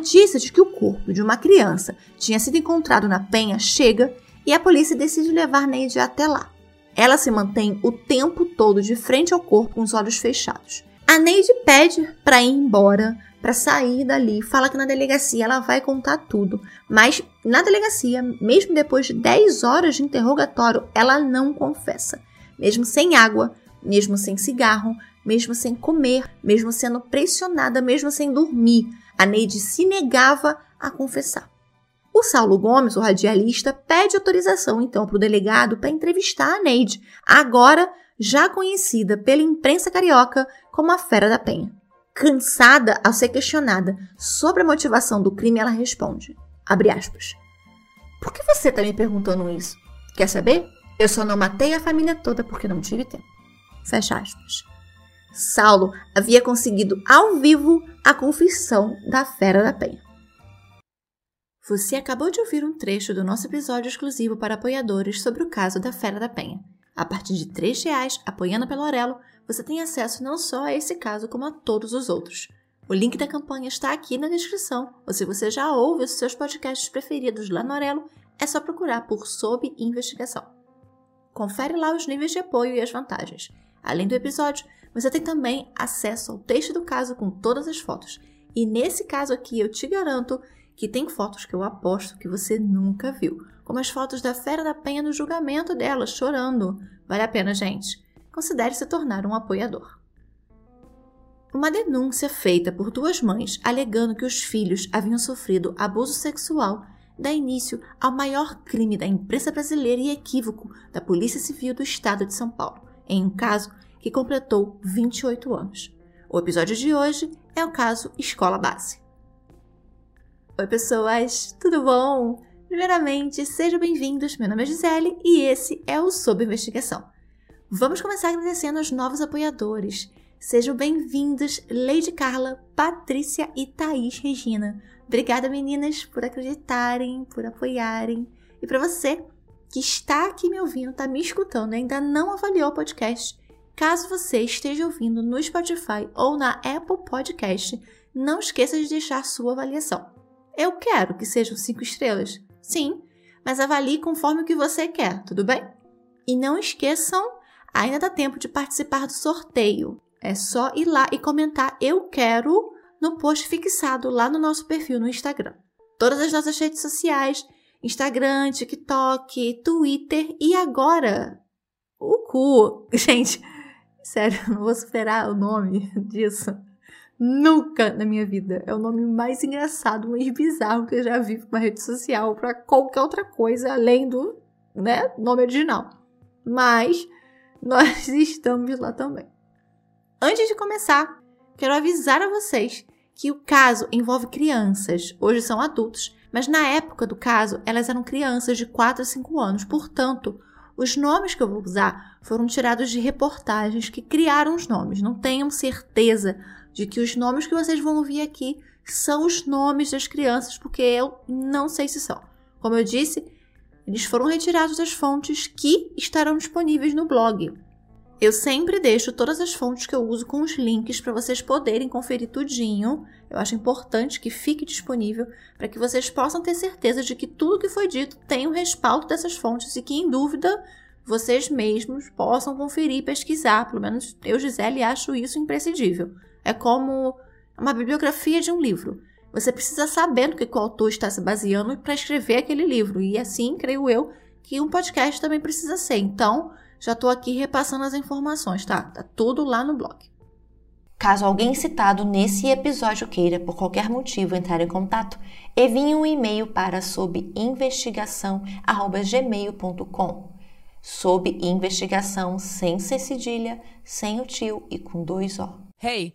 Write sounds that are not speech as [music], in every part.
notícia de que o corpo de uma criança tinha sido encontrado na penha chega e a polícia decide levar Neide até lá. Ela se mantém o tempo todo de frente ao corpo com os olhos fechados. A Neide pede para ir embora, para sair dali, fala que na delegacia ela vai contar tudo, mas na delegacia, mesmo depois de 10 horas de interrogatório, ela não confessa. Mesmo sem água, mesmo sem cigarro, mesmo sem comer, mesmo sendo pressionada, mesmo sem dormir, a Neide se negava a confessar. O Saulo Gomes, o radialista, pede autorização então para o delegado para entrevistar a Neide, agora já conhecida pela imprensa carioca como a Fera da Penha. Cansada ao ser questionada sobre a motivação do crime, ela responde, aspas, Por que você está me perguntando isso? Quer saber? Eu só não matei a família toda porque não tive tempo. Fecha aspas. Saulo havia conseguido ao vivo a confissão da Fera da Penha. Você acabou de ouvir um trecho do nosso episódio exclusivo para apoiadores sobre o caso da Fera da Penha. A partir de R$ reais, apoiando pelo Aurelo, você tem acesso não só a esse caso, como a todos os outros. O link da campanha está aqui na descrição, ou se você já ouve os seus podcasts preferidos lá no Aurelo, é só procurar por Sob Investigação. Confere lá os níveis de apoio e as vantagens. Além do episódio, você tem também acesso ao texto do caso com todas as fotos. E nesse caso aqui, eu te garanto que tem fotos que eu aposto que você nunca viu, como as fotos da Fera da Penha no julgamento dela, chorando. Vale a pena, gente. Considere se tornar um apoiador. Uma denúncia feita por duas mães alegando que os filhos haviam sofrido abuso sexual dá início ao maior crime da imprensa brasileira e equívoco da Polícia Civil do Estado de São Paulo, em um caso que completou 28 anos. O episódio de hoje é o caso Escola Base. Oi, pessoas, tudo bom? Primeiramente, sejam bem-vindos. Meu nome é Gisele e esse é o Sob Investigação. Vamos começar agradecendo aos novos apoiadores. Sejam bem-vindos, Lady Carla, Patrícia e Thaís Regina. Obrigada, meninas, por acreditarem, por apoiarem. E para você que está aqui me ouvindo, está me escutando e ainda não avaliou o podcast, caso você esteja ouvindo no Spotify ou na Apple Podcast, não esqueça de deixar sua avaliação. Eu quero que sejam cinco estrelas. Sim, mas avalie conforme o que você quer, tudo bem? E não esqueçam, ainda dá tempo de participar do sorteio. É só ir lá e comentar eu quero no post fixado lá no nosso perfil no Instagram. Todas as nossas redes sociais, Instagram, TikTok, Twitter e agora o cu. [laughs] Gente, sério, [laughs] não vou superar o nome disso. Nunca na minha vida. É o nome mais engraçado, mais bizarro que eu já vi uma rede social, para qualquer outra coisa além do né, nome original. Mas nós [laughs] estamos lá também. Antes de começar, quero avisar a vocês que o caso envolve crianças. Hoje são adultos, mas na época do caso elas eram crianças de 4 a 5 anos. Portanto, os nomes que eu vou usar foram tirados de reportagens que criaram os nomes. Não tenham certeza de que os nomes que vocês vão ouvir aqui são os nomes das crianças, porque eu não sei se são. Como eu disse, eles foram retirados das fontes que estarão disponíveis no blog. Eu sempre deixo todas as fontes que eu uso com os links para vocês poderem conferir tudinho. Eu acho importante que fique disponível para que vocês possam ter certeza de que tudo que foi dito tem o respaldo dessas fontes e que, em dúvida, vocês mesmos possam conferir e pesquisar. Pelo menos eu, Gisele, acho isso imprescindível. É como uma bibliografia de um livro. Você precisa saber no que o autor está se baseando para escrever aquele livro. E assim, creio eu, que um podcast também precisa ser. Então, já estou aqui repassando as informações, tá? Tá tudo lá no blog. Caso alguém citado nesse episódio queira, por qualquer motivo, entrar em contato, envie um e-mail para sob investigação@gmail.com. Sob investigação sem cedilha, sem o tio e com dois O. Hey,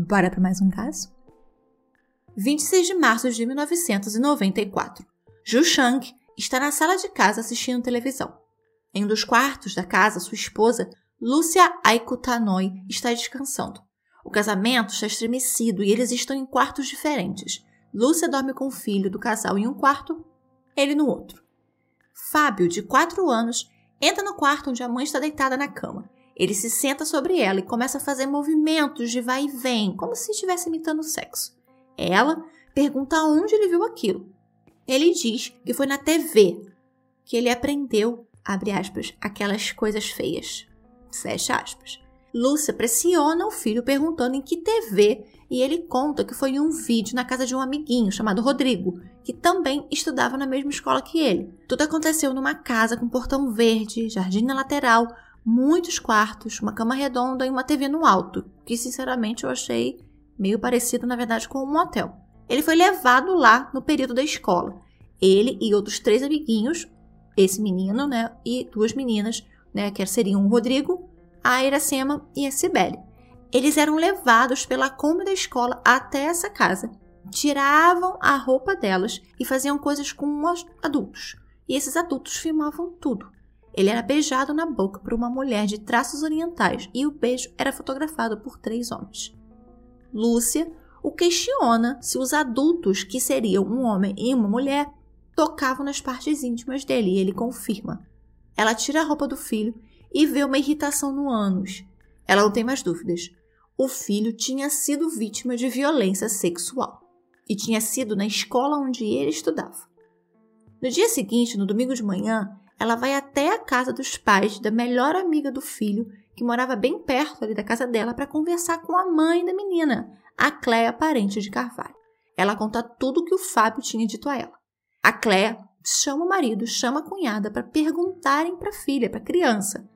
Bora para mais um caso? 26 de março de 1994. Ju Shang está na sala de casa assistindo televisão. Em um dos quartos da casa, sua esposa, Lúcia Aikutanoi, está descansando. O casamento está estremecido e eles estão em quartos diferentes. Lúcia dorme com o filho do casal em um quarto, ele no outro. Fábio, de 4 anos, entra no quarto onde a mãe está deitada na cama. Ele se senta sobre ela e começa a fazer movimentos de vai e vem, como se estivesse imitando sexo. Ela pergunta onde ele viu aquilo. Ele diz que foi na TV que ele aprendeu, abre aspas, aquelas coisas feias. Fecha aspas. Lúcia pressiona o filho perguntando em que TV e ele conta que foi em um vídeo na casa de um amiguinho chamado Rodrigo, que também estudava na mesma escola que ele. Tudo aconteceu numa casa com portão verde, jardim na lateral, muitos quartos, uma cama redonda e uma TV no alto, que sinceramente eu achei meio parecido, na verdade, com um motel. Ele foi levado lá no período da escola. Ele e outros três amiguinhos, esse menino, né, e duas meninas, né, que seriam o Rodrigo, a Iracema e a Cibele. Eles eram levados pela Kombi da escola até essa casa, tiravam a roupa delas e faziam coisas com os adultos. E esses adultos filmavam tudo. Ele era beijado na boca por uma mulher de traços orientais e o beijo era fotografado por três homens. Lúcia o questiona se os adultos, que seriam um homem e uma mulher, tocavam nas partes íntimas dele e ele confirma. Ela tira a roupa do filho e vê uma irritação no ânus. Ela não tem mais dúvidas. O filho tinha sido vítima de violência sexual e tinha sido na escola onde ele estudava. No dia seguinte, no domingo de manhã, ela vai até a casa dos pais da melhor amiga do filho, que morava bem perto ali da casa dela, para conversar com a mãe da menina, a Cléa Parente de Carvalho. Ela conta tudo o que o Fábio tinha dito a ela. A Cléa chama o marido, chama a cunhada para perguntarem para a filha, para a criança.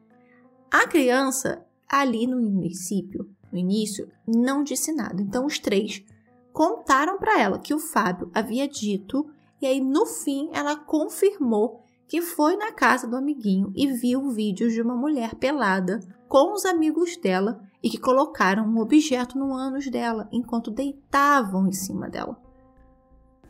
A criança, ali no princípio, no início, não disse nada. Então os três contaram para ela que o Fábio havia dito, e aí no fim ela confirmou que foi na casa do amiguinho e viu vídeos de uma mulher pelada com os amigos dela e que colocaram um objeto no ânus dela enquanto deitavam em cima dela.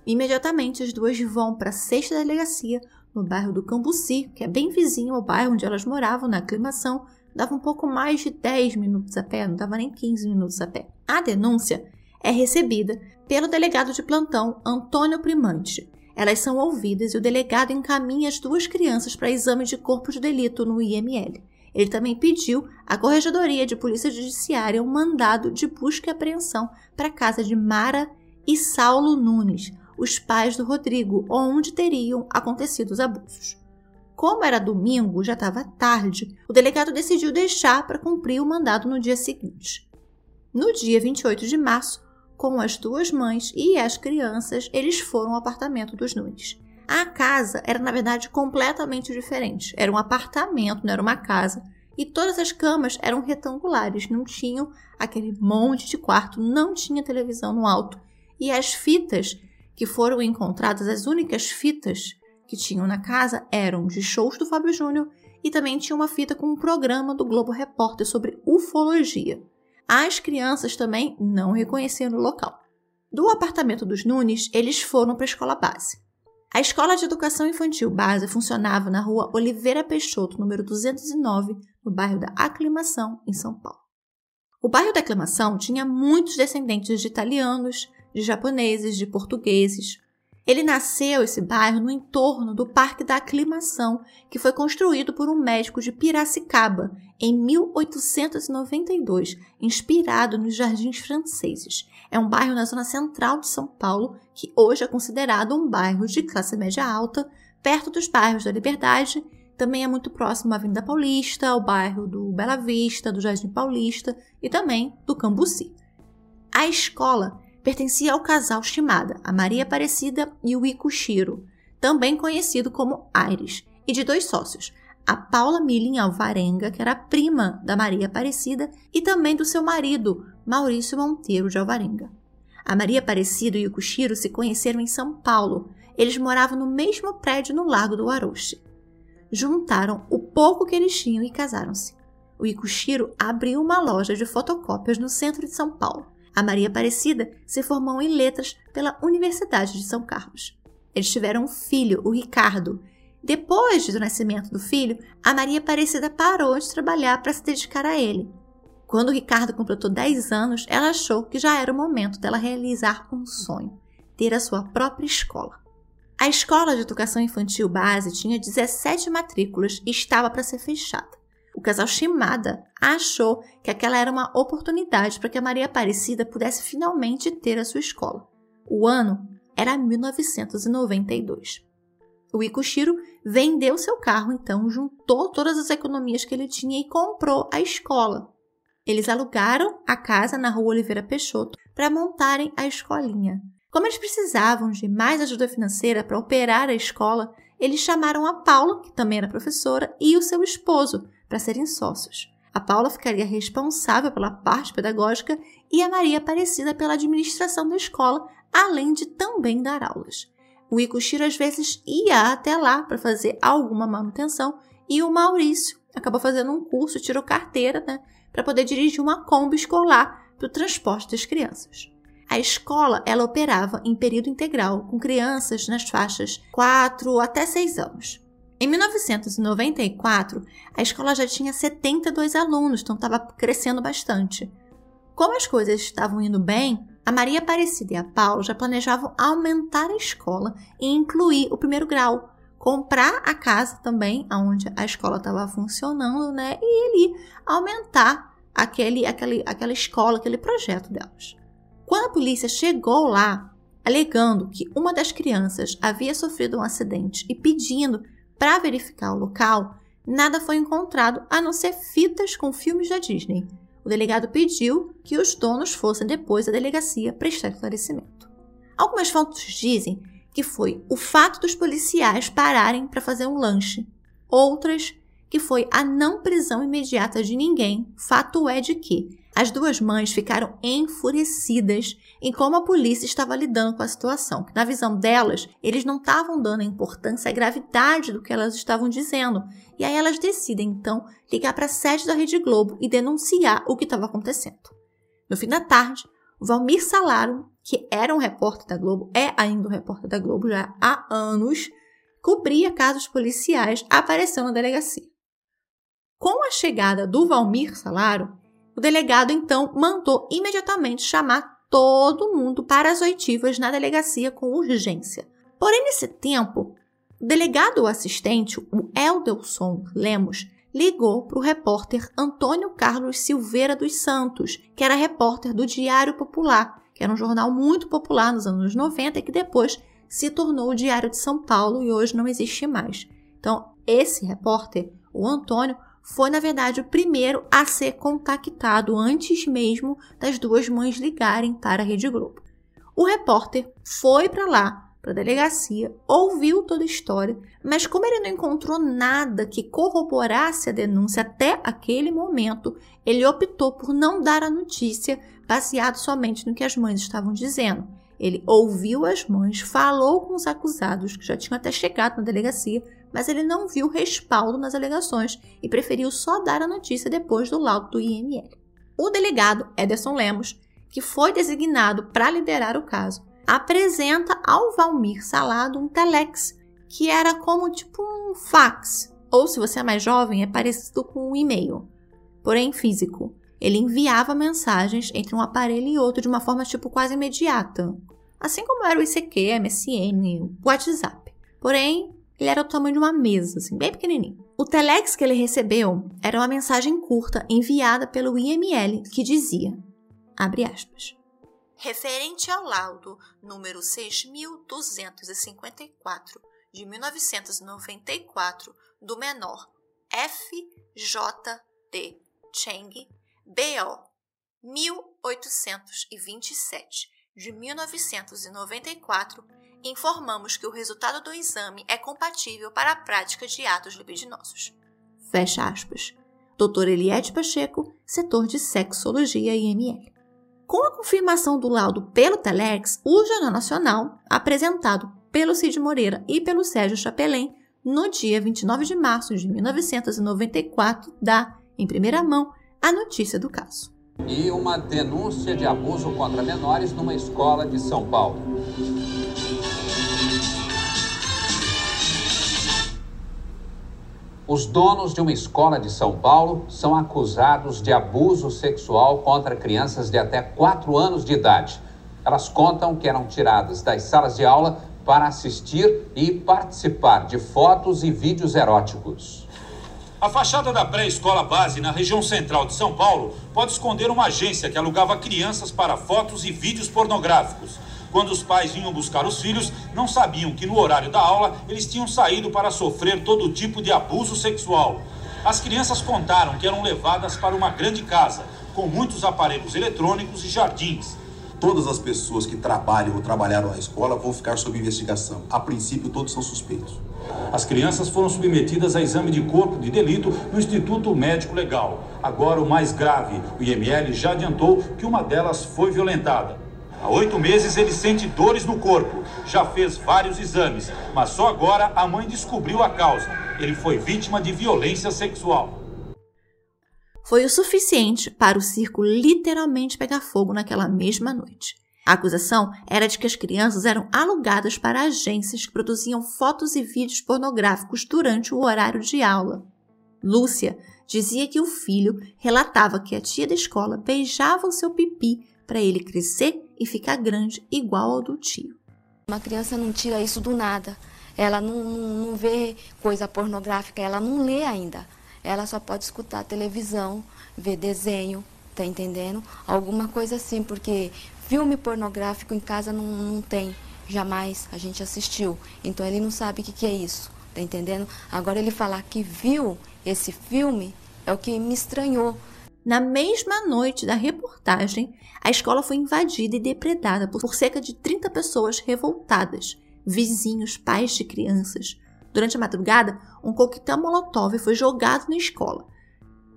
Imediatamente as duas vão para a sexta delegacia no bairro do Cambuci, que é bem vizinho ao bairro onde elas moravam na aclimação, dava um pouco mais de 10 minutos a pé, não dava nem 15 minutos a pé. A denúncia é recebida pelo delegado de plantão Antônio Primante, elas são ouvidas e o delegado encaminha as duas crianças para exame de corpo de delito no IML. Ele também pediu à Corregedoria de Polícia Judiciária um mandado de busca e apreensão para a casa de Mara e Saulo Nunes, os pais do Rodrigo, onde teriam acontecido os abusos. Como era domingo, já estava tarde, o delegado decidiu deixar para cumprir o mandado no dia seguinte. No dia 28 de março, com as duas mães e as crianças, eles foram ao apartamento dos Nunes. A casa era, na verdade, completamente diferente. Era um apartamento, não era uma casa. E todas as camas eram retangulares, não tinham aquele monte de quarto, não tinha televisão no alto. E as fitas que foram encontradas, as únicas fitas que tinham na casa eram de shows do Fábio Júnior e também tinha uma fita com um programa do Globo Repórter sobre ufologia. As crianças também não reconheceram o local. Do apartamento dos Nunes, eles foram para a escola base. A escola de educação infantil base funcionava na rua Oliveira Peixoto, número 209, no bairro da Aclimação, em São Paulo. O bairro da Aclimação tinha muitos descendentes de italianos, de japoneses, de portugueses, ele nasceu, esse bairro, no entorno do Parque da Aclimação, que foi construído por um médico de Piracicaba em 1892, inspirado nos jardins franceses. É um bairro na zona central de São Paulo, que hoje é considerado um bairro de classe média alta, perto dos bairros da Liberdade. Também é muito próximo à Avenida Paulista, ao bairro do Bela Vista, do Jardim Paulista e também do Cambuci. A escola pertencia ao casal Shimada, a Maria Aparecida e o Ikushiro, também conhecido como Aires, e de dois sócios, a Paula Milin Alvarenga, que era prima da Maria Aparecida, e também do seu marido, Maurício Monteiro de Alvarenga. A Maria Aparecida e o Ikushiro se conheceram em São Paulo. Eles moravam no mesmo prédio no Lago do Aroche. Juntaram o pouco que eles tinham e casaram-se. O Ikushiro abriu uma loja de fotocópias no centro de São Paulo. A Maria Aparecida se formou em letras pela Universidade de São Carlos. Eles tiveram um filho, o Ricardo. Depois do nascimento do filho, a Maria Aparecida parou de trabalhar para se dedicar a ele. Quando o Ricardo completou 10 anos, ela achou que já era o momento dela realizar um sonho: ter a sua própria escola. A escola de educação infantil base tinha 17 matrículas e estava para ser fechada. O casal Shimada achou que aquela era uma oportunidade para que a Maria Aparecida pudesse finalmente ter a sua escola. O ano era 1992. O Ikushiro vendeu seu carro, então juntou todas as economias que ele tinha e comprou a escola. Eles alugaram a casa na rua Oliveira Peixoto para montarem a escolinha. Como eles precisavam de mais ajuda financeira para operar a escola, eles chamaram a Paula, que também era professora, e o seu esposo para serem sócios. A Paula ficaria responsável pela parte pedagógica e a Maria Aparecida pela administração da escola, além de também dar aulas. O Ikushiro às vezes ia até lá para fazer alguma manutenção e o Maurício acabou fazendo um curso, tirou carteira, né, para poder dirigir uma Kombi escolar para o transporte das crianças. A escola ela operava em período integral com crianças nas faixas 4 até 6 anos. Em 1994, a escola já tinha 72 alunos, então estava crescendo bastante. Como as coisas estavam indo bem, a Maria Aparecida e a Paula já planejavam aumentar a escola e incluir o primeiro grau, comprar a casa também, onde a escola estava funcionando, né? E ali aumentar aquele, aquele, aquela escola, aquele projeto delas. Quando a polícia chegou lá, alegando que uma das crianças havia sofrido um acidente e pedindo para verificar o local, nada foi encontrado a não ser fitas com filmes da Disney. O delegado pediu que os donos fossem depois à delegacia prestar esclarecimento. Algumas fontes dizem que foi o fato dos policiais pararem para fazer um lanche. Outras que foi a não prisão imediata de ninguém. Fato é de que as duas mães ficaram enfurecidas em como a polícia estava lidando com a situação. Na visão delas, eles não estavam dando importância à gravidade do que elas estavam dizendo. E aí elas decidem, então, ligar para a sede da Rede Globo e denunciar o que estava acontecendo. No fim da tarde, o Valmir Salaro, que era um repórter da Globo, é ainda um repórter da Globo já há anos, cobria casos policiais, apareceu na delegacia. Com a chegada do Valmir Salaro, o delegado então mandou imediatamente chamar todo mundo para as oitivas na delegacia com urgência. Porém, nesse tempo, o delegado assistente, o Eldelson Lemos, ligou para o repórter Antônio Carlos Silveira dos Santos, que era repórter do Diário Popular, que era um jornal muito popular nos anos 90 e que depois se tornou o Diário de São Paulo e hoje não existe mais. Então, esse repórter, o Antônio, foi, na verdade, o primeiro a ser contactado antes mesmo das duas mães ligarem para a Rede Globo. O repórter foi para lá, para a delegacia, ouviu toda a história, mas como ele não encontrou nada que corroborasse a denúncia até aquele momento, ele optou por não dar a notícia baseado somente no que as mães estavam dizendo. Ele ouviu as mães, falou com os acusados que já tinham até chegado na delegacia, mas ele não viu respaldo nas alegações e preferiu só dar a notícia depois do laudo do IML. O delegado Ederson Lemos, que foi designado para liderar o caso, apresenta ao Valmir Salado um telex, que era como tipo um fax, ou se você é mais jovem, é parecido com um e-mail, porém físico. Ele enviava mensagens entre um aparelho e outro de uma forma tipo quase imediata, assim como era o ICQ, MSN, WhatsApp. Porém, ele era o tamanho de uma mesa, assim, bem pequenininho. O telex que ele recebeu era uma mensagem curta enviada pelo IML que dizia, abre aspas, referente ao laudo número 6254 de 1994 do menor FJD Cheng BO 1827 de 1994 informamos que o resultado do exame é compatível para a prática de atos libidinosos. Fecha aspas. Dr. Eliette Pacheco, setor de Sexologia IML. Com a confirmação do laudo pelo Telex, o Jornal Nacional, apresentado pelo Cid Moreira e pelo Sérgio Chapelin, no dia 29 de março de 1994, dá, em primeira mão, a notícia do caso. E uma denúncia de abuso contra menores numa escola de São Paulo. Os donos de uma escola de São Paulo são acusados de abuso sexual contra crianças de até 4 anos de idade. Elas contam que eram tiradas das salas de aula para assistir e participar de fotos e vídeos eróticos. A fachada da pré-escola base na região central de São Paulo pode esconder uma agência que alugava crianças para fotos e vídeos pornográficos. Quando os pais vinham buscar os filhos, não sabiam que no horário da aula eles tinham saído para sofrer todo tipo de abuso sexual. As crianças contaram que eram levadas para uma grande casa, com muitos aparelhos eletrônicos e jardins. Todas as pessoas que trabalham ou trabalharam na escola vão ficar sob investigação. A princípio, todos são suspeitos. As crianças foram submetidas a exame de corpo de delito no Instituto Médico Legal. Agora, o mais grave, o IML já adiantou que uma delas foi violentada. Há oito meses ele sente dores no corpo, já fez vários exames, mas só agora a mãe descobriu a causa. Ele foi vítima de violência sexual. Foi o suficiente para o circo literalmente pegar fogo naquela mesma noite. A acusação era de que as crianças eram alugadas para agências que produziam fotos e vídeos pornográficos durante o horário de aula. Lúcia dizia que o filho relatava que a tia da escola beijava o seu pipi para ele crescer e ficar grande igual ao do tio. Uma criança não tira isso do nada. Ela não, não, não vê coisa pornográfica, ela não lê ainda. Ela só pode escutar televisão, ver desenho, tá entendendo? Alguma coisa assim, porque filme pornográfico em casa não, não tem, jamais a gente assistiu. Então ele não sabe o que, que é isso, tá entendendo? Agora ele falar que viu esse filme é o que me estranhou. Na mesma noite da reportagem, a escola foi invadida e depredada por cerca de 30 pessoas revoltadas, vizinhos, pais de crianças. Durante a madrugada, um coquetel molotov foi jogado na escola,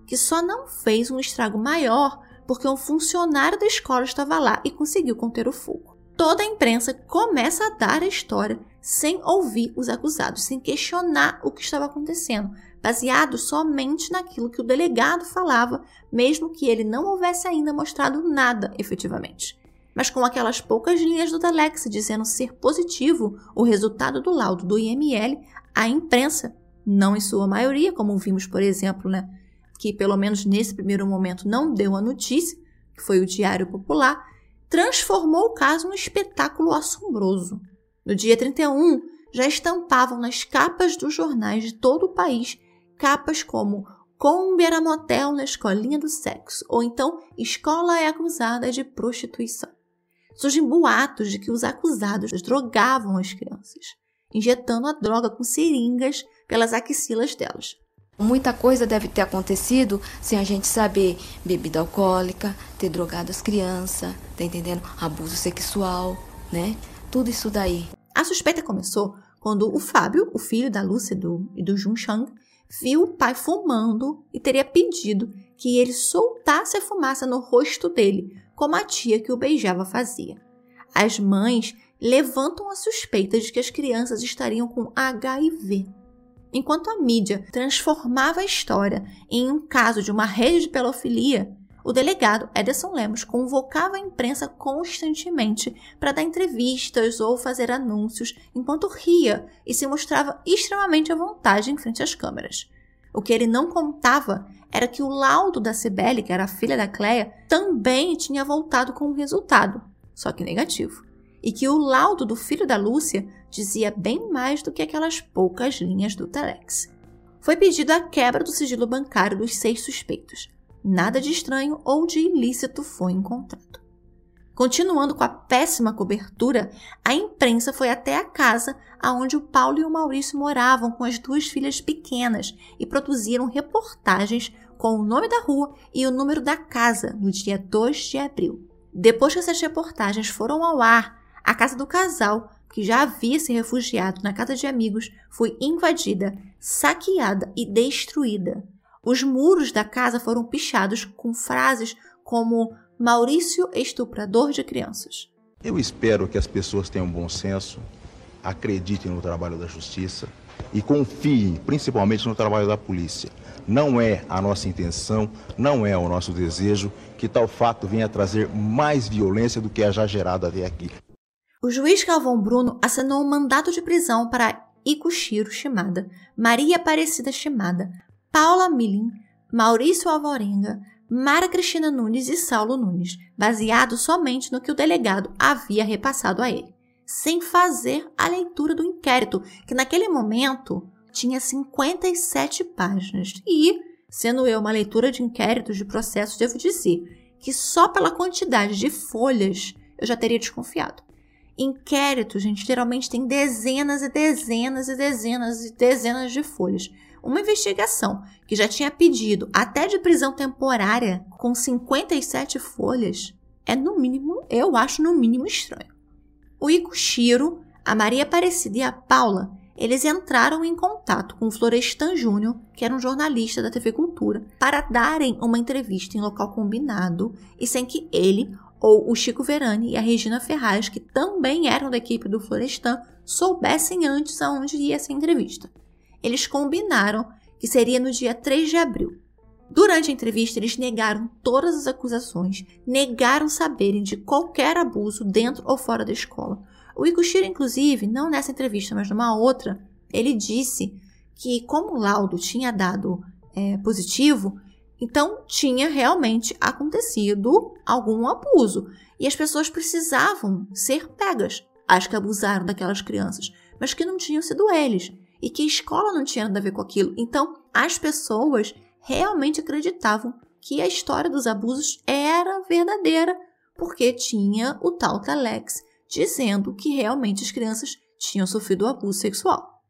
que só não fez um estrago maior porque um funcionário da escola estava lá e conseguiu conter o fogo. Toda a imprensa começa a dar a história sem ouvir os acusados, sem questionar o que estava acontecendo, baseado somente naquilo que o delegado falava, mesmo que ele não houvesse ainda mostrado nada efetivamente. Mas com aquelas poucas linhas do Telex dizendo ser positivo o resultado do laudo do IML, a imprensa, não em sua maioria, como vimos, por exemplo, né, que pelo menos nesse primeiro momento não deu a notícia, que foi o Diário Popular, transformou o caso num espetáculo assombroso. No dia 31, já estampavam nas capas dos jornais de todo o país capas como Kombi era motel na escolinha do sexo, ou então escola é acusada de prostituição. Surgem boatos de que os acusados drogavam as crianças, injetando a droga com seringas pelas axilas delas. Muita coisa deve ter acontecido sem a gente saber. Bebida alcoólica, ter drogado as crianças, tá entendendo? Abuso sexual, né? Tudo isso daí. A suspeita começou quando o Fábio, o filho da Lúcia e do Jun Chang, viu o pai fumando e teria pedido que ele soltasse a fumaça no rosto dele, como a tia que o beijava fazia. As mães levantam a suspeita de que as crianças estariam com HIV. Enquanto a mídia transformava a história em um caso de uma rede de pedofilia, o delegado Ederson Lemos convocava a imprensa constantemente para dar entrevistas ou fazer anúncios, enquanto ria e se mostrava extremamente à vontade em frente às câmeras. O que ele não contava era que o laudo da Cibele, que era a filha da Cleia, também tinha voltado com um resultado, só que negativo. E que o laudo do filho da Lúcia dizia bem mais do que aquelas poucas linhas do Telex. Foi pedido a quebra do sigilo bancário dos seis suspeitos, nada de estranho ou de ilícito foi encontrado. Continuando com a péssima cobertura, a imprensa foi até a casa aonde o Paulo e o Maurício moravam com as duas filhas pequenas e produziram reportagens com o nome da rua e o número da casa no dia 2 de abril. Depois que essas reportagens foram ao ar, a casa do casal, que já havia se refugiado na casa de amigos, foi invadida, saqueada e destruída. Os muros da casa foram pichados com frases como Maurício estuprador de crianças. Eu espero que as pessoas tenham bom senso, acreditem no trabalho da justiça e confiem principalmente no trabalho da polícia. Não é a nossa intenção, não é o nosso desejo que tal fato venha trazer mais violência do que a já gerada até aqui. O juiz Galvão Bruno assinou um mandato de prisão para Ikushiro Shimada, Maria Aparecida Shimada, Paula Milling, Maurício Alvarenga, Mara Cristina Nunes e Saulo Nunes, baseado somente no que o delegado havia repassado a ele, sem fazer a leitura do inquérito, que naquele momento tinha 57 páginas. E, sendo eu uma leitura de inquéritos de processos, devo dizer que só pela quantidade de folhas eu já teria desconfiado. Inquérito, gente, geralmente tem dezenas e dezenas e dezenas e dezenas de folhas. Uma investigação que já tinha pedido até de prisão temporária com 57 folhas é no mínimo, eu acho no mínimo estranho. O Ikushiro, a Maria Aparecida e a Paula, eles entraram em contato com o Florestan Júnior, que era um jornalista da TV Cultura, para darem uma entrevista em local combinado e sem que ele ou o Chico Verani e a Regina Ferraz, que também eram da equipe do Florestan, soubessem antes aonde ia essa entrevista. Eles combinaram que seria no dia 3 de abril. Durante a entrevista, eles negaram todas as acusações, negaram saberem de qualquer abuso dentro ou fora da escola. O Ikushiro, inclusive, não nessa entrevista, mas numa outra, ele disse que, como o laudo tinha dado é, positivo, então, tinha realmente acontecido algum abuso e as pessoas precisavam ser pegas, as que abusaram daquelas crianças, mas que não tinham sido eles e que a escola não tinha nada a ver com aquilo. Então, as pessoas realmente acreditavam que a história dos abusos era verdadeira, porque tinha o tal Telex dizendo que realmente as crianças tinham sofrido abuso sexual.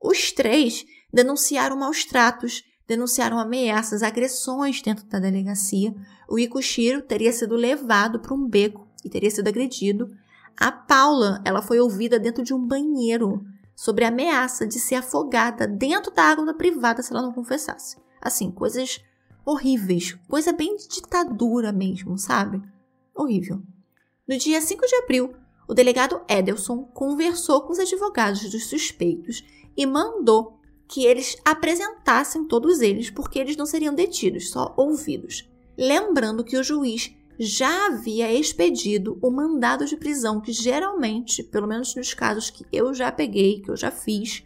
Os três denunciaram maus tratos denunciaram ameaças, agressões dentro da delegacia. O Ikushiro teria sido levado para um beco e teria sido agredido. A Paula, ela foi ouvida dentro de um banheiro sobre a ameaça de ser afogada dentro da água da privada se ela não confessasse. Assim, coisas horríveis, coisa bem de ditadura mesmo, sabe? Horrível. No dia 5 de abril, o delegado Edelson conversou com os advogados dos suspeitos e mandou que eles apresentassem todos eles, porque eles não seriam detidos, só ouvidos. Lembrando que o juiz já havia expedido o mandado de prisão, que geralmente, pelo menos nos casos que eu já peguei, que eu já fiz,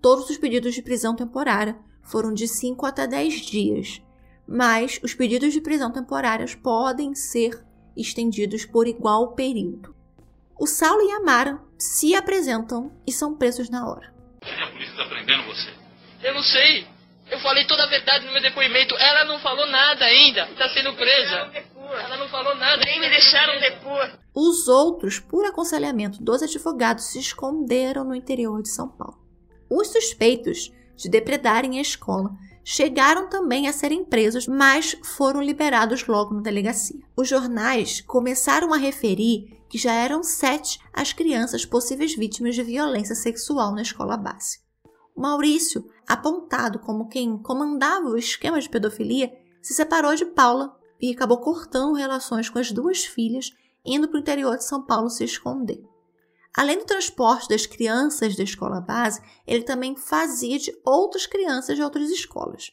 todos os pedidos de prisão temporária foram de 5 até 10 dias. Mas os pedidos de prisão temporárias podem ser estendidos por igual período. O Saulo e a Mara se apresentam e são presos na hora a polícia está prendendo você? Eu não sei. Eu falei toda a verdade no meu depoimento. Ela não falou nada ainda. Está sendo presa. Ela não falou nada. Nem me deixaram depor. Os outros, por aconselhamento dos advogados, se esconderam no interior de São Paulo. Os suspeitos de depredarem a escola chegaram também a serem presos, mas foram liberados logo na delegacia. Os jornais começaram a referir que já eram sete as crianças possíveis vítimas de violência sexual na escola base. Maurício, apontado como quem comandava o esquema de pedofilia, se separou de Paula e acabou cortando relações com as duas filhas, indo para o interior de São Paulo se esconder. Além do transporte das crianças da escola base, ele também fazia de outras crianças de outras escolas.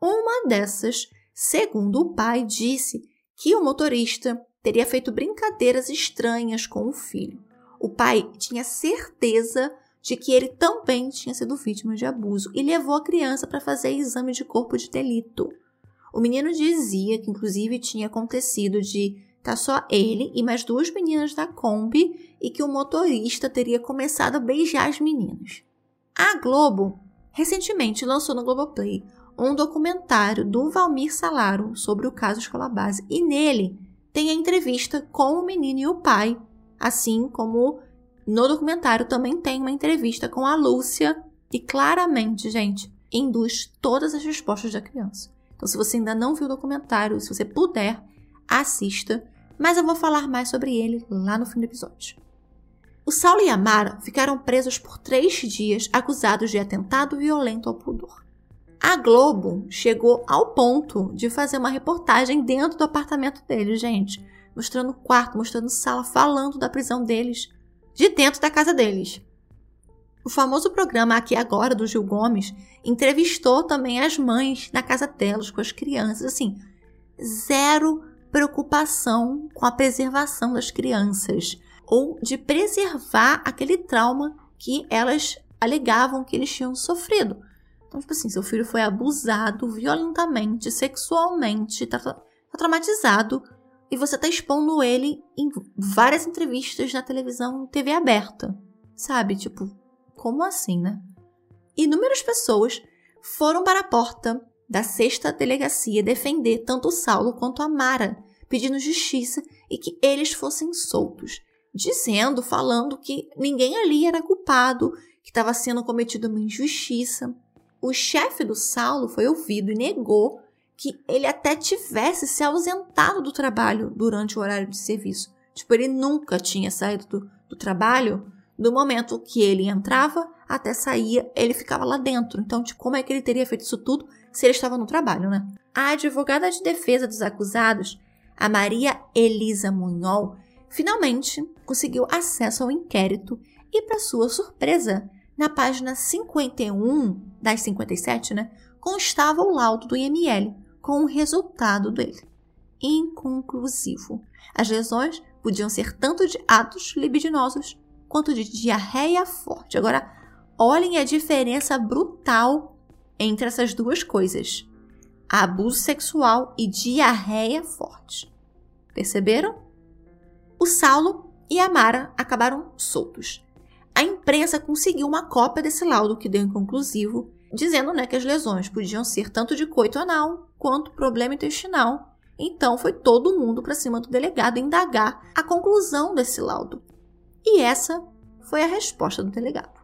Uma dessas, segundo o pai, disse que o motorista teria feito brincadeiras estranhas com o filho. O pai tinha certeza de que ele também tinha sido vítima de abuso e levou a criança para fazer exame de corpo de delito. O menino dizia que, inclusive, tinha acontecido de estar tá só ele e mais duas meninas da Kombi e que o motorista teria começado a beijar as meninas. A Globo recentemente lançou no Globoplay um documentário do Valmir Salaro sobre o caso Escola Base e nele tem a entrevista com o menino e o pai, assim como no documentário também tem uma entrevista com a Lúcia e claramente, gente, induz todas as respostas da criança. Então, se você ainda não viu o documentário, se você puder, assista, mas eu vou falar mais sobre ele lá no fim do episódio. O Saulo e a Mara ficaram presos por três dias acusados de atentado violento ao pudor. A Globo chegou ao ponto de fazer uma reportagem dentro do apartamento deles, gente. Mostrando quarto, mostrando sala, falando da prisão deles. De dentro da casa deles. O famoso programa Aqui Agora, do Gil Gomes, entrevistou também as mães na casa delas com as crianças. Assim, zero preocupação com a preservação das crianças ou de preservar aquele trauma que elas alegavam que eles tinham sofrido. Então, tipo assim, seu filho foi abusado violentamente, sexualmente, tá, tá traumatizado e você tá expondo ele em várias entrevistas na televisão, TV aberta. Sabe? Tipo, como assim, né? Inúmeras pessoas foram para a porta da sexta delegacia defender tanto o Saulo quanto a Mara, pedindo justiça e que eles fossem soltos, dizendo, falando que ninguém ali era culpado, que estava sendo cometida uma injustiça. O chefe do Saulo foi ouvido e negou que ele até tivesse se ausentado do trabalho durante o horário de serviço. Tipo, ele nunca tinha saído do, do trabalho do momento que ele entrava até saía, ele ficava lá dentro. Então, tipo, como é que ele teria feito isso tudo se ele estava no trabalho, né? A advogada de defesa dos acusados, a Maria Elisa Munhol, finalmente conseguiu acesso ao inquérito e, para sua surpresa, na página 51 das 57, né, constava o laudo do IML, com o resultado dele. Inconclusivo. As lesões podiam ser tanto de atos libidinosos quanto de diarreia forte. Agora, olhem a diferença brutal entre essas duas coisas: abuso sexual e diarreia forte. Perceberam? O Saulo e a Mara acabaram soltos. A imprensa conseguiu uma cópia desse laudo que deu inconclusivo, dizendo né, que as lesões podiam ser tanto de coito anal quanto problema intestinal. Então foi todo mundo para cima do delegado indagar a conclusão desse laudo. E essa foi a resposta do delegado.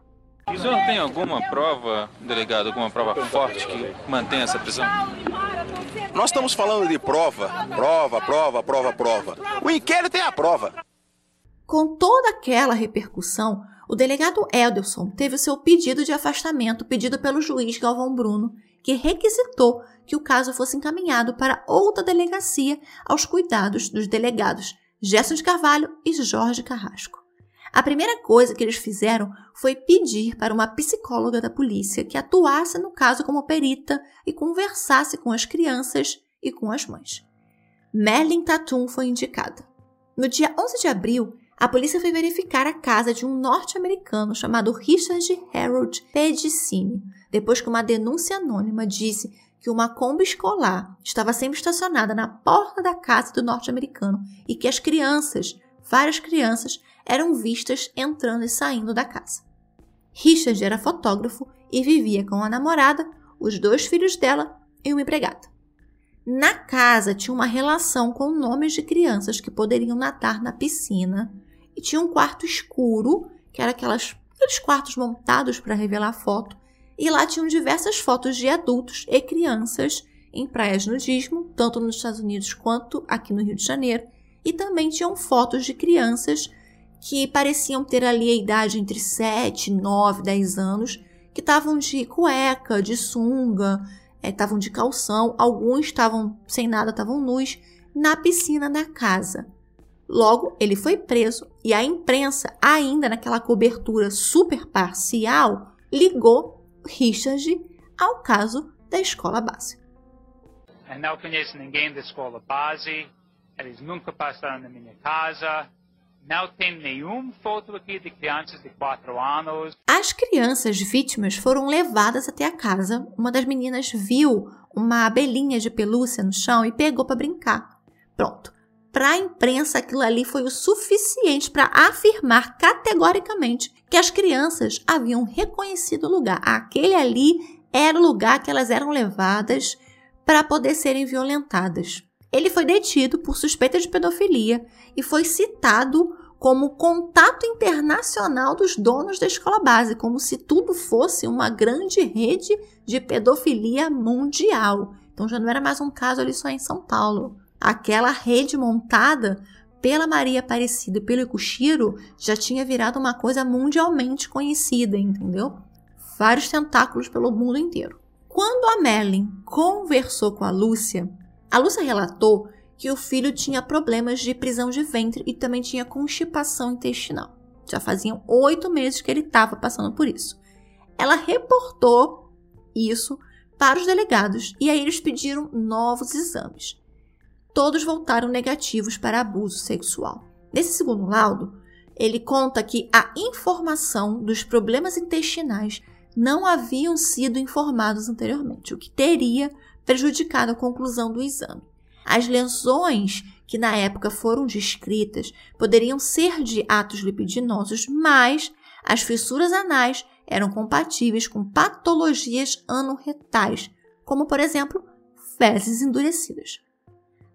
O senhor tem alguma prova, delegado, alguma prova forte que mantém essa prisão? Nós estamos falando de prova, prova, prova, prova, prova. O inquérito é a prova. Com toda aquela repercussão, o delegado Elderson teve o seu pedido de afastamento pedido pelo juiz Galvão Bruno, que requisitou que o caso fosse encaminhado para outra delegacia aos cuidados dos delegados Gerson de Carvalho e Jorge Carrasco. A primeira coisa que eles fizeram foi pedir para uma psicóloga da polícia que atuasse no caso como perita e conversasse com as crianças e com as mães. Merlin Tatum foi indicada. No dia 11 de abril, a polícia foi verificar a casa de um norte-americano chamado Richard Harold Pedicini, depois que uma denúncia anônima disse que uma Kombi escolar estava sempre estacionada na porta da casa do norte-americano e que as crianças, várias crianças, eram vistas entrando e saindo da casa. Richard era fotógrafo e vivia com a namorada, os dois filhos dela e uma empregada. Na casa tinha uma relação com nomes de crianças que poderiam nadar na piscina e tinha um quarto escuro, que era aquelas, aqueles quartos montados para revelar foto, e lá tinham diversas fotos de adultos e crianças em praias nudismo, tanto nos Estados Unidos quanto aqui no Rio de Janeiro, e também tinham fotos de crianças que pareciam ter ali a idade entre 7, 9, 10 anos, que estavam de cueca, de sunga, estavam é, de calção, alguns estavam sem nada, estavam nus, na piscina da casa. Logo, ele foi preso e a imprensa, ainda naquela cobertura super parcial, ligou Richard ao caso da escola base. Não conheço ninguém da escola base, eles nunca passaram na minha casa, não tem nenhuma foto aqui de crianças de 4 anos. As crianças vítimas foram levadas até a casa. Uma das meninas viu uma abelhinha de pelúcia no chão e pegou para brincar. Pronto. Para a imprensa, aquilo ali foi o suficiente para afirmar categoricamente que as crianças haviam reconhecido o lugar. Aquele ali era o lugar que elas eram levadas para poder serem violentadas. Ele foi detido por suspeita de pedofilia e foi citado como contato internacional dos donos da escola base, como se tudo fosse uma grande rede de pedofilia mundial. Então já não era mais um caso ali só em São Paulo. Aquela rede montada pela Maria Aparecida e pelo Ikushiro já tinha virado uma coisa mundialmente conhecida, entendeu? Vários tentáculos pelo mundo inteiro. Quando a Merlin conversou com a Lúcia, a Lúcia relatou que o filho tinha problemas de prisão de ventre e também tinha constipação intestinal. Já faziam oito meses que ele estava passando por isso. Ela reportou isso para os delegados e aí eles pediram novos exames. Todos voltaram negativos para abuso sexual. Nesse segundo laudo, ele conta que a informação dos problemas intestinais não haviam sido informados anteriormente, o que teria prejudicado a conclusão do exame. As lesões que na época foram descritas poderiam ser de atos lipidinosos, mas as fissuras anais eram compatíveis com patologias anorretais, como por exemplo, fezes endurecidas.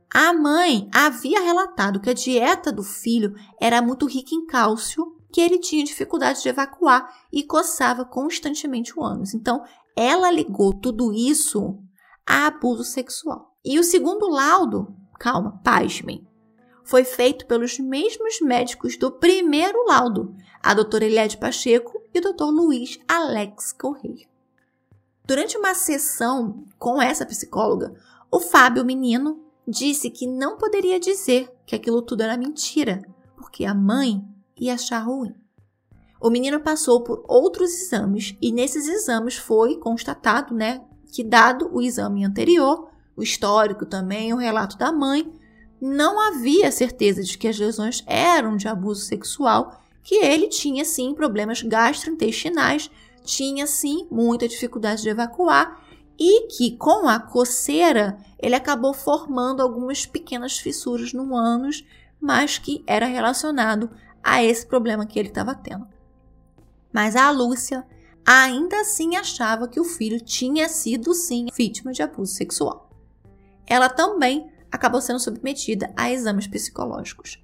A mãe havia relatado que a dieta do filho era muito rica em cálcio, que ele tinha dificuldade de evacuar e coçava constantemente o ânus. Então, ela ligou tudo isso a abuso sexual. E o segundo laudo, calma, pasmem, foi feito pelos mesmos médicos do primeiro laudo, a doutora Eliade Pacheco e o doutor Luiz Alex Correia. Durante uma sessão com essa psicóloga, o Fábio Menino disse que não poderia dizer que aquilo tudo era mentira, porque a mãe ia achar ruim. O menino passou por outros exames e nesses exames foi constatado, né, que dado o exame anterior, o histórico também, o relato da mãe, não havia certeza de que as lesões eram de abuso sexual, que ele tinha sim problemas gastrointestinais, tinha sim muita dificuldade de evacuar e que com a coceira ele acabou formando algumas pequenas fissuras no ânus, mas que era relacionado a esse problema que ele estava tendo. Mas a Lúcia ainda assim achava que o filho tinha sido sim vítima de abuso sexual. Ela também acabou sendo submetida a exames psicológicos.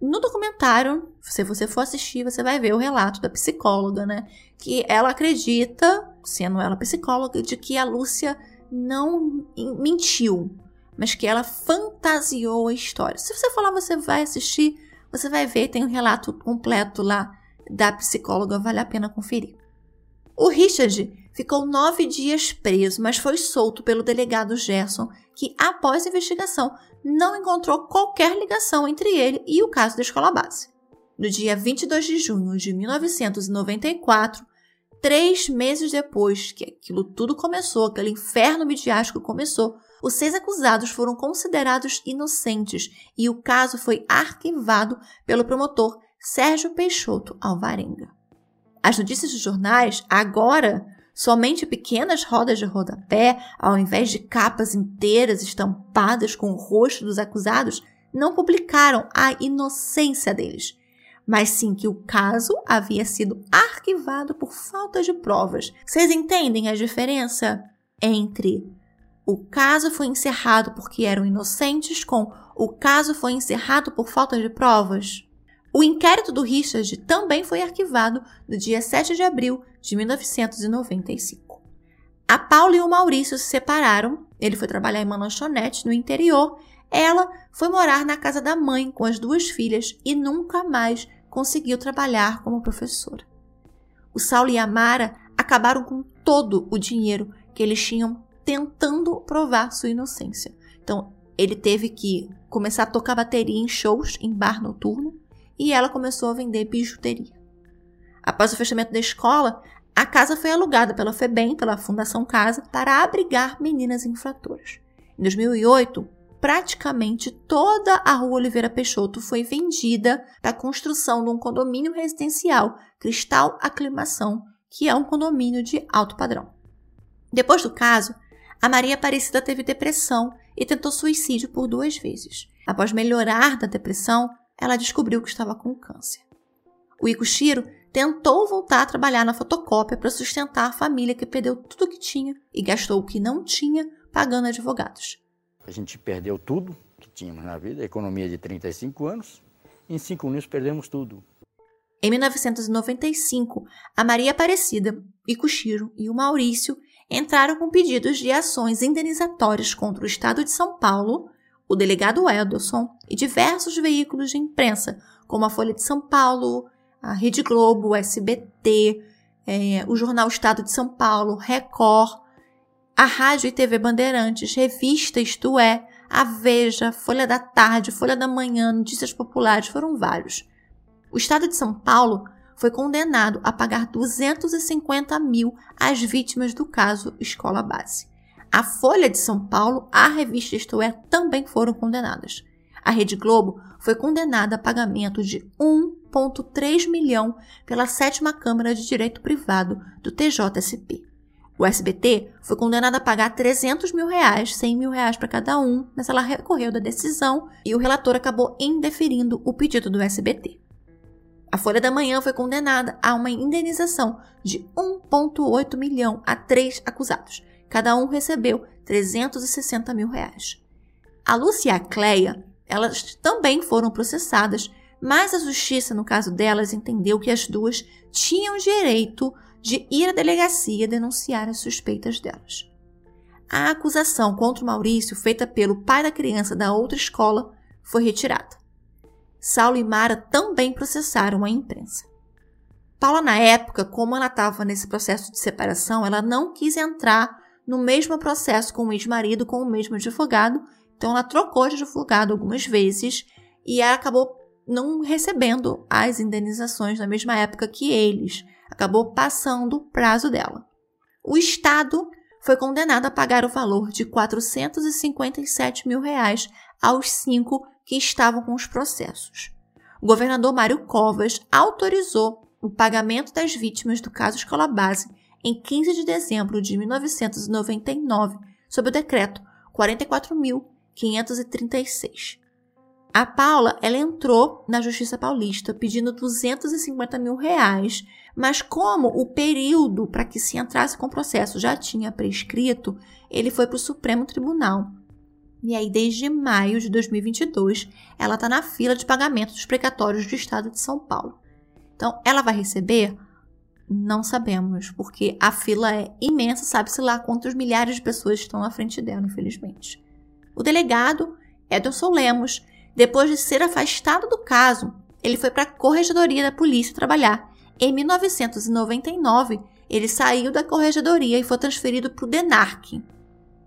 No documentário, se você for assistir, você vai ver o relato da psicóloga, né? Que ela acredita, sendo ela psicóloga, de que a Lúcia não mentiu, mas que ela fantasiou a história. Se você falar, você vai assistir, você vai ver, tem um relato completo lá da psicóloga, vale a pena conferir. O Richard ficou nove dias preso, mas foi solto pelo delegado Gerson, que, após a investigação, não encontrou qualquer ligação entre ele e o caso da escola base. No dia 22 de junho de 1994, três meses depois que aquilo tudo começou, aquele inferno midiático começou, os seis acusados foram considerados inocentes e o caso foi arquivado pelo promotor Sérgio Peixoto Alvarenga. As notícias dos jornais agora Somente pequenas rodas de rodapé, ao invés de capas inteiras estampadas com o rosto dos acusados, não publicaram a inocência deles, mas sim que o caso havia sido arquivado por falta de provas. Vocês entendem a diferença entre o caso foi encerrado porque eram inocentes com o caso foi encerrado por falta de provas? O inquérito do Richard também foi arquivado no dia 7 de abril de 1995. A Paula e o Maurício se separaram, ele foi trabalhar em uma lanchonete no interior, ela foi morar na casa da mãe com as duas filhas e nunca mais conseguiu trabalhar como professora. O Saulo e a Mara acabaram com todo o dinheiro que eles tinham tentando provar sua inocência. Então, ele teve que começar a tocar bateria em shows, em bar noturno, e ela começou a vender bijuteria. Após o fechamento da escola, a casa foi alugada pela FEBEM, pela Fundação Casa, para abrigar meninas infratoras. Em 2008, praticamente toda a Rua Oliveira Peixoto foi vendida para a construção de um condomínio residencial, Cristal Aclimação, que é um condomínio de alto padrão. Depois do caso, a Maria Aparecida teve depressão e tentou suicídio por duas vezes. Após melhorar da depressão, ela descobriu que estava com câncer. O Ikushiro tentou voltar a trabalhar na fotocópia para sustentar a família que perdeu tudo o que tinha e gastou o que não tinha pagando advogados. A gente perdeu tudo que tínhamos na vida, a economia de 35 anos. Em cinco anos perdemos tudo. Em 1995, a Maria Aparecida, Ikushiro e o Maurício entraram com pedidos de ações indenizatórias contra o Estado de São Paulo o delegado Edelson e diversos veículos de imprensa, como a Folha de São Paulo, a Rede Globo, o SBT, é, o Jornal Estado de São Paulo, Record, a Rádio e TV Bandeirantes, Revista Isto É, a Veja, Folha da Tarde, Folha da Manhã, Notícias Populares, foram vários. O estado de São Paulo foi condenado a pagar 250 mil às vítimas do caso Escola Base. A Folha de São Paulo, a revista Isto É, também foram condenadas. A Rede Globo foi condenada a pagamento de 1,3 milhão pela sétima Câmara de Direito Privado do TJSP. O SBT foi condenado a pagar 300 mil reais, 100 mil reais para cada um, mas ela recorreu da decisão e o relator acabou indeferindo o pedido do SBT. A Folha da Manhã foi condenada a uma indenização de 1,8 milhão a três acusados. Cada um recebeu 360 mil reais. A Lúcia e a Cleia, elas também foram processadas, mas a justiça, no caso delas, entendeu que as duas tinham direito de ir à delegacia denunciar as suspeitas delas. A acusação contra o Maurício, feita pelo pai da criança da outra escola, foi retirada. Saulo e Mara também processaram a imprensa. Paula, na época, como ela estava nesse processo de separação, ela não quis entrar no mesmo processo com o ex-marido, com o mesmo advogado, então ela trocou de advogado algumas vezes e acabou não recebendo as indenizações na mesma época que eles acabou passando o prazo dela. O Estado foi condenado a pagar o valor de 457 mil reais aos cinco que estavam com os processos. O governador Mário Covas autorizou o pagamento das vítimas do caso Escola Base em 15 de dezembro de 1999, sob o decreto 44.536. A Paula, ela entrou na Justiça Paulista pedindo 250 mil reais mas como o período para que se entrasse com o processo já tinha prescrito, ele foi para o Supremo Tribunal. E aí, desde maio de 2022, ela está na fila de pagamento dos precatórios do Estado de São Paulo. Então, ela vai receber? Não sabemos, porque a fila é imensa, sabe-se lá quantos milhares de pessoas estão na frente dela, infelizmente. O delegado, Edson Lemos, depois de ser afastado do caso, ele foi para a corregedoria da polícia trabalhar em 1999, ele saiu da corregedoria e foi transferido para o DENARC.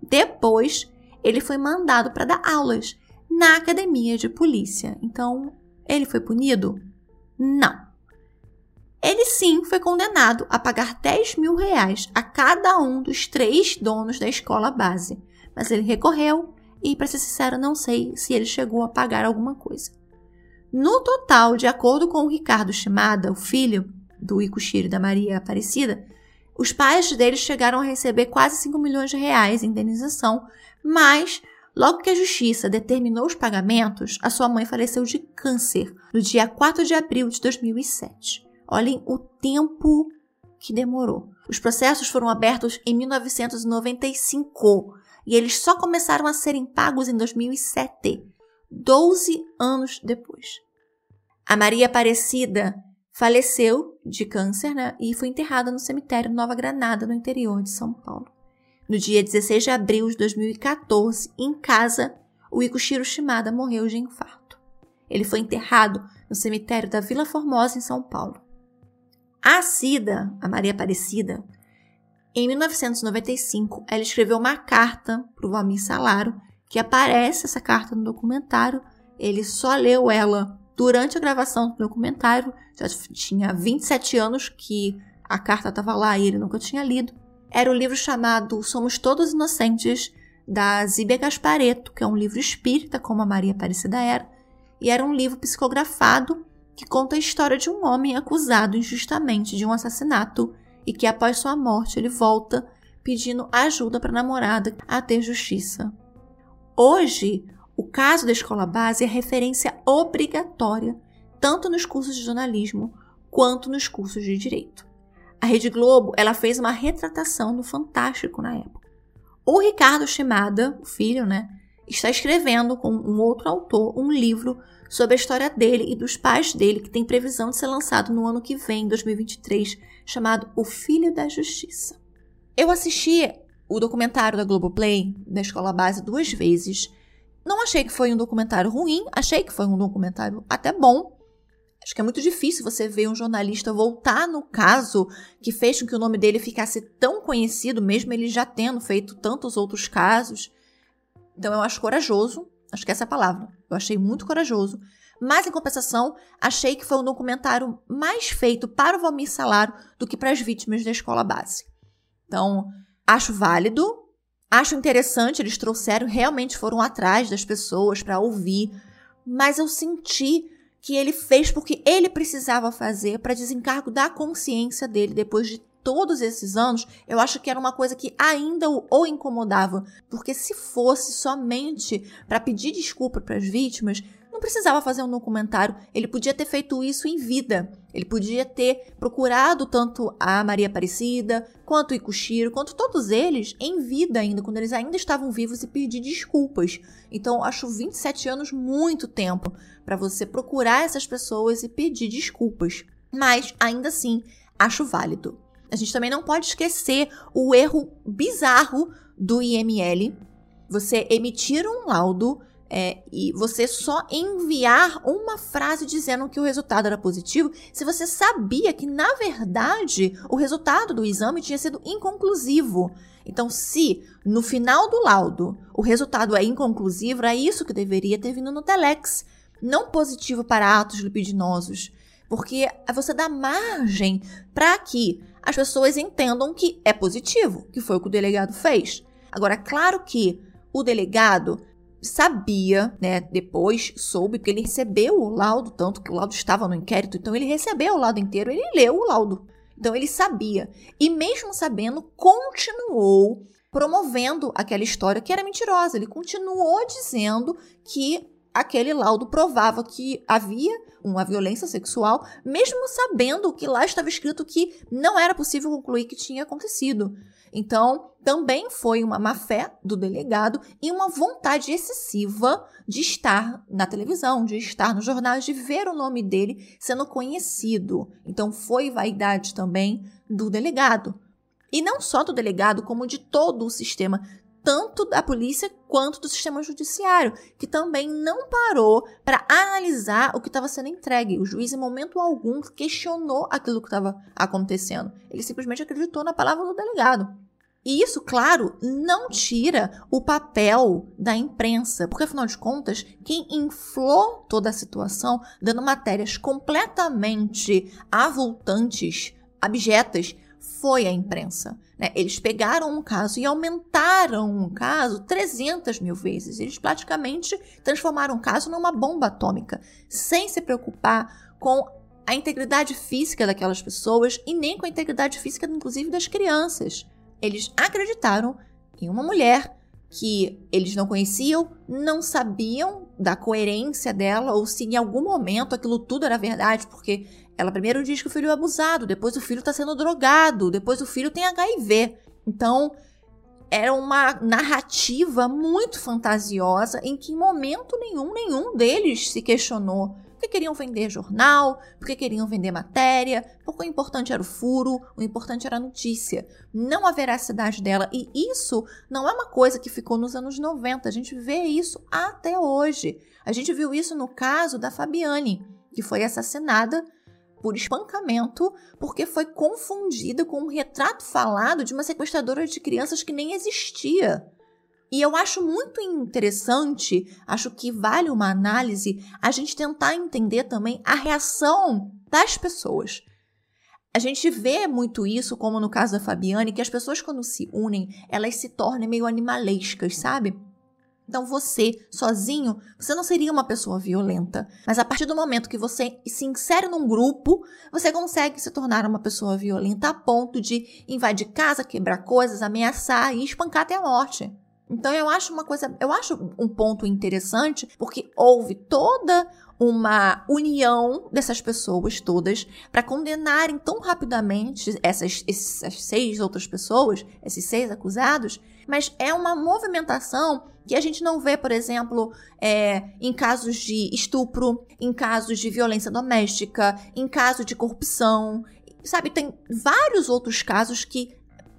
Depois, ele foi mandado para dar aulas na academia de polícia. Então, ele foi punido? Não. Ele sim foi condenado a pagar 10 mil reais a cada um dos três donos da escola base. Mas ele recorreu e, para ser sincero, não sei se ele chegou a pagar alguma coisa. No total, de acordo com o Ricardo Shimada, o filho, do Icuxiri e da Maria Aparecida, os pais deles chegaram a receber quase 5 milhões de reais em indenização, mas logo que a justiça determinou os pagamentos, a sua mãe faleceu de câncer no dia 4 de abril de 2007. Olhem o tempo que demorou. Os processos foram abertos em 1995 e eles só começaram a serem pagos em 2007, 12 anos depois. A Maria Aparecida faleceu de câncer né, e foi enterrada no cemitério Nova Granada, no interior de São Paulo. No dia 16 de abril de 2014, em casa, o Ikushiro Shimada morreu de infarto. Ele foi enterrado no cemitério da Vila Formosa, em São Paulo. A Cida, a Maria Aparecida, em 1995, ela escreveu uma carta para o Valmir Salaro, que aparece essa carta no documentário. Ele só leu ela durante a gravação do documentário, já tinha 27 anos que a carta estava lá e ele nunca tinha lido. Era o um livro chamado Somos Todos Inocentes, da Zíbia Gaspareto, que é um livro espírita, como a Maria Aparecida era, e era um livro psicografado que conta a história de um homem acusado injustamente de um assassinato e que após sua morte ele volta pedindo ajuda para a namorada a ter justiça. Hoje, o caso da escola base é referência obrigatória tanto nos cursos de jornalismo quanto nos cursos de direito. A Rede Globo ela fez uma retratação no Fantástico na época. O Ricardo Shimada, o filho, né, está escrevendo com um outro autor um livro sobre a história dele e dos pais dele, que tem previsão de ser lançado no ano que vem, 2023, chamado O Filho da Justiça. Eu assisti o documentário da Globoplay, da Escola Base, duas vezes. Não achei que foi um documentário ruim, achei que foi um documentário até bom. Acho que é muito difícil você ver um jornalista voltar no caso que fez com que o nome dele ficasse tão conhecido, mesmo ele já tendo feito tantos outros casos. Então eu acho corajoso, acho que essa é a palavra. Eu achei muito corajoso. Mas, em compensação, achei que foi um documentário mais feito para o Valmir Salaro do que para as vítimas da escola base. Então, acho válido, acho interessante, eles trouxeram, realmente foram atrás das pessoas para ouvir, mas eu senti que ele fez porque ele precisava fazer para desencargo da consciência dele depois de todos esses anos, eu acho que era uma coisa que ainda o, incomodava, porque se fosse somente para pedir desculpa para as vítimas, não precisava fazer um documentário, ele podia ter feito isso em vida. Ele podia ter procurado tanto a Maria Aparecida, quanto o Ikushiro, quanto todos eles em vida ainda, quando eles ainda estavam vivos e pedir desculpas. Então, acho 27 anos muito tempo para você procurar essas pessoas e pedir desculpas. Mas, ainda assim, acho válido. A gente também não pode esquecer o erro bizarro do IML. Você emitir um laudo é, e você só enviar uma frase dizendo que o resultado era positivo, se você sabia que, na verdade, o resultado do exame tinha sido inconclusivo. Então, se no final do laudo o resultado é inconclusivo, é isso que deveria ter vindo no Telex. Não positivo para atos lipidinosos. Porque você dá margem para que as pessoas entendam que é positivo, que foi o que o delegado fez. Agora, é claro que o delegado sabia, né, depois soube que ele recebeu o laudo, tanto que o laudo estava no inquérito, então ele recebeu o laudo inteiro, ele leu o laudo. Então ele sabia. E mesmo sabendo, continuou promovendo aquela história que era mentirosa. Ele continuou dizendo que aquele laudo provava que havia uma violência sexual, mesmo sabendo que lá estava escrito que não era possível concluir que tinha acontecido. Então, também foi uma má fé do delegado e uma vontade excessiva de estar na televisão, de estar nos jornais, de ver o nome dele sendo conhecido. Então, foi vaidade também do delegado. E não só do delegado, como de todo o sistema, tanto da polícia quanto do sistema judiciário, que também não parou para analisar o que estava sendo entregue. O juiz, em momento algum, questionou aquilo que estava acontecendo. Ele simplesmente acreditou na palavra do delegado. E isso, claro, não tira o papel da imprensa, porque afinal de contas, quem inflou toda a situação, dando matérias completamente avultantes, abjetas, foi a imprensa. Né? Eles pegaram um caso e aumentaram um caso 300 mil vezes. Eles praticamente transformaram o caso numa bomba atômica, sem se preocupar com a integridade física daquelas pessoas e nem com a integridade física, inclusive, das crianças eles acreditaram em uma mulher que eles não conheciam, não sabiam da coerência dela ou se em algum momento aquilo tudo era verdade, porque ela primeiro diz que o filho é abusado, depois o filho está sendo drogado, depois o filho tem HIV. Então, era uma narrativa muito fantasiosa em que em momento nenhum nenhum deles se questionou porque queriam vender jornal, porque queriam vender matéria, porque o importante era o furo, o importante era a notícia, não a veracidade dela. E isso não é uma coisa que ficou nos anos 90, a gente vê isso até hoje. A gente viu isso no caso da Fabiane, que foi assassinada por espancamento porque foi confundida com um retrato falado de uma sequestradora de crianças que nem existia. E eu acho muito interessante, acho que vale uma análise, a gente tentar entender também a reação das pessoas. A gente vê muito isso, como no caso da Fabiane, que as pessoas quando se unem, elas se tornam meio animalescas, sabe? Então você, sozinho, você não seria uma pessoa violenta. Mas a partir do momento que você se insere num grupo, você consegue se tornar uma pessoa violenta a ponto de invadir casa, quebrar coisas, ameaçar e espancar até a morte. Então eu acho uma coisa, eu acho um ponto interessante, porque houve toda uma união dessas pessoas todas para condenarem tão rapidamente essas, essas seis outras pessoas, esses seis acusados, mas é uma movimentação que a gente não vê, por exemplo, é, em casos de estupro, em casos de violência doméstica, em caso de corrupção. Sabe, tem vários outros casos que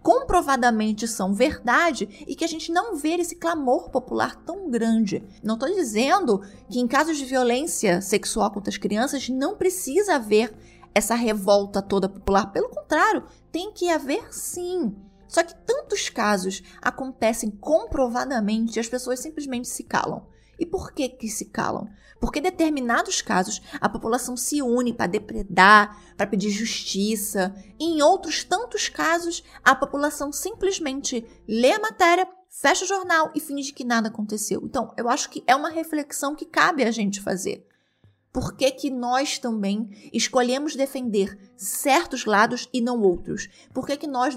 comprovadamente são verdade e que a gente não vê esse clamor popular tão grande. Não estou dizendo que em casos de violência sexual contra as crianças não precisa haver essa revolta toda popular. Pelo contrário, tem que haver sim. Só que tantos casos acontecem comprovadamente e as pessoas simplesmente se calam. E por que que se calam? Porque em determinados casos a população se une para depredar, para pedir justiça. E em outros tantos casos, a população simplesmente lê a matéria, fecha o jornal e finge que nada aconteceu. Então, eu acho que é uma reflexão que cabe a gente fazer. Por que, que nós também escolhemos defender certos lados e não outros? Por que, que nós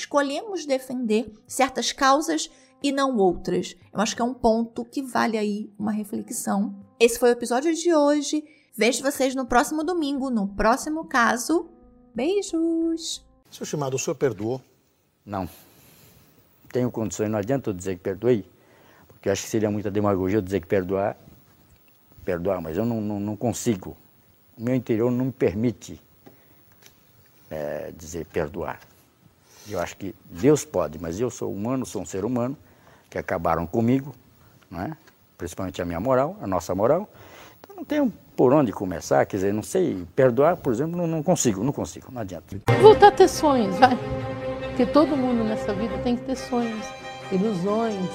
escolhemos defender certas causas e não outras? Eu acho que é um ponto que vale aí uma reflexão. Esse foi o episódio de hoje. Vejo vocês no próximo domingo, no próximo caso. Beijos! Seu chamado, o senhor perdoou? Não. Tenho condições, não adianta eu dizer que perdoei, porque acho que seria muita demagogia eu dizer que perdoar perdoar, mas eu não, não, não consigo. O meu interior não me permite é, dizer perdoar. Eu acho que Deus pode, mas eu sou humano, sou um ser humano, que acabaram comigo, não é? principalmente a minha moral, a nossa moral. Então não tenho por onde começar, quer dizer, não sei, perdoar, por exemplo, não, não consigo, não consigo, não adianta. Voltar a ter sonhos, vai. Porque todo mundo nessa vida tem que ter sonhos, ilusões.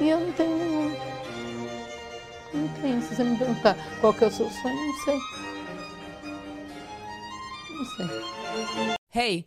E eu não tenho nenhum. Não tenho. Se você me perguntar qual que é o seu sonho, não sei. Não sei. Hey,